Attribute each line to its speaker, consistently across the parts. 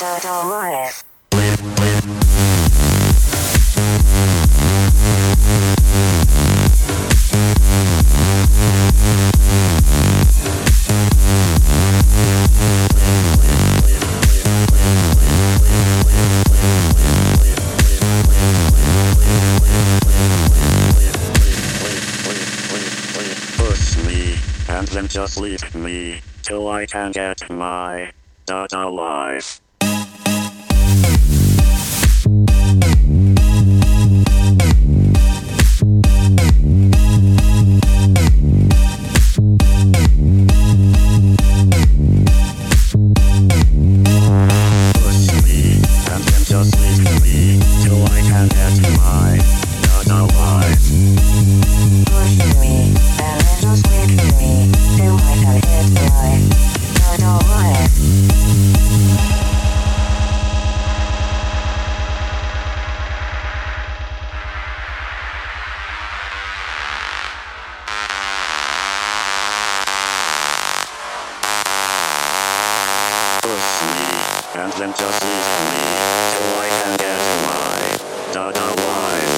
Speaker 1: Dada Riot.
Speaker 2: Sleep me till I can get my data alive. just leave me till I can get my data
Speaker 3: wife.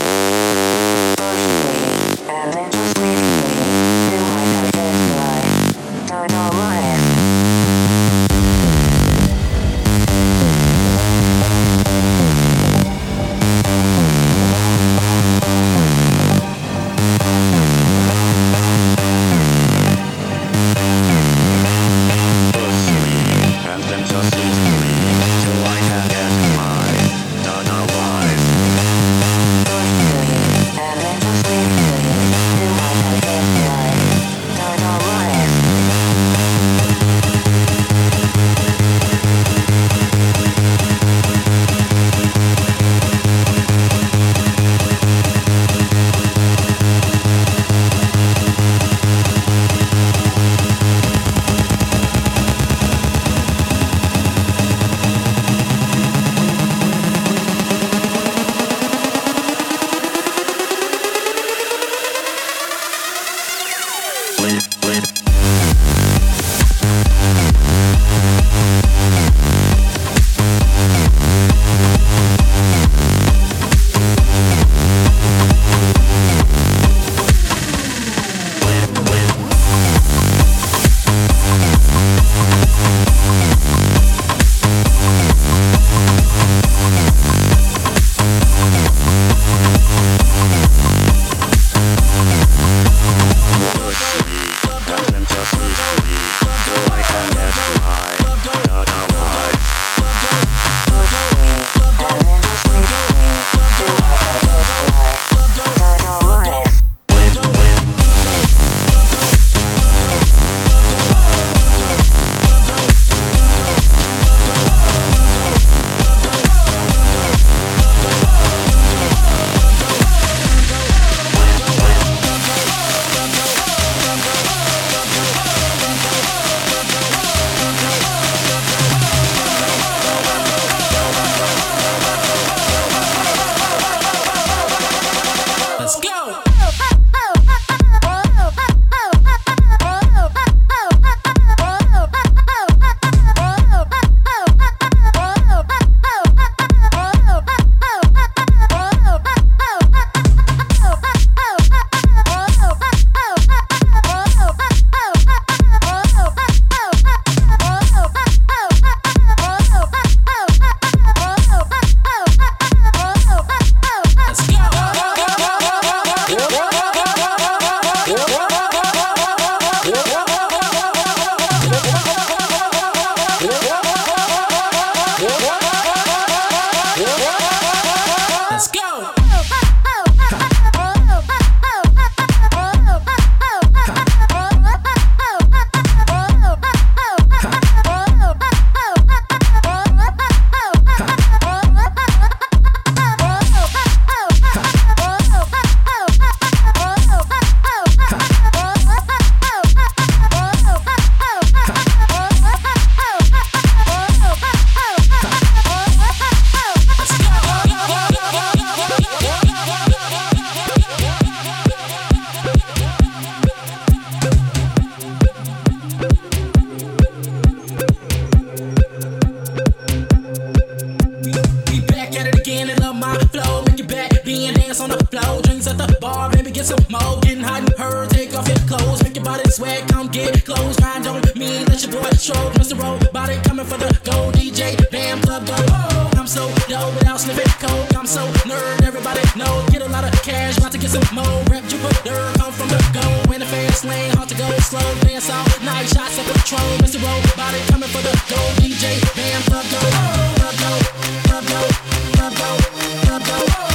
Speaker 3: More. Rep Jupiter, come from the go. In the fast lane, hard to go slow. Dance all night, shots of patrol, Mr. Body coming for the gold DJ, damn club go. Club go, club go, club go, go, go,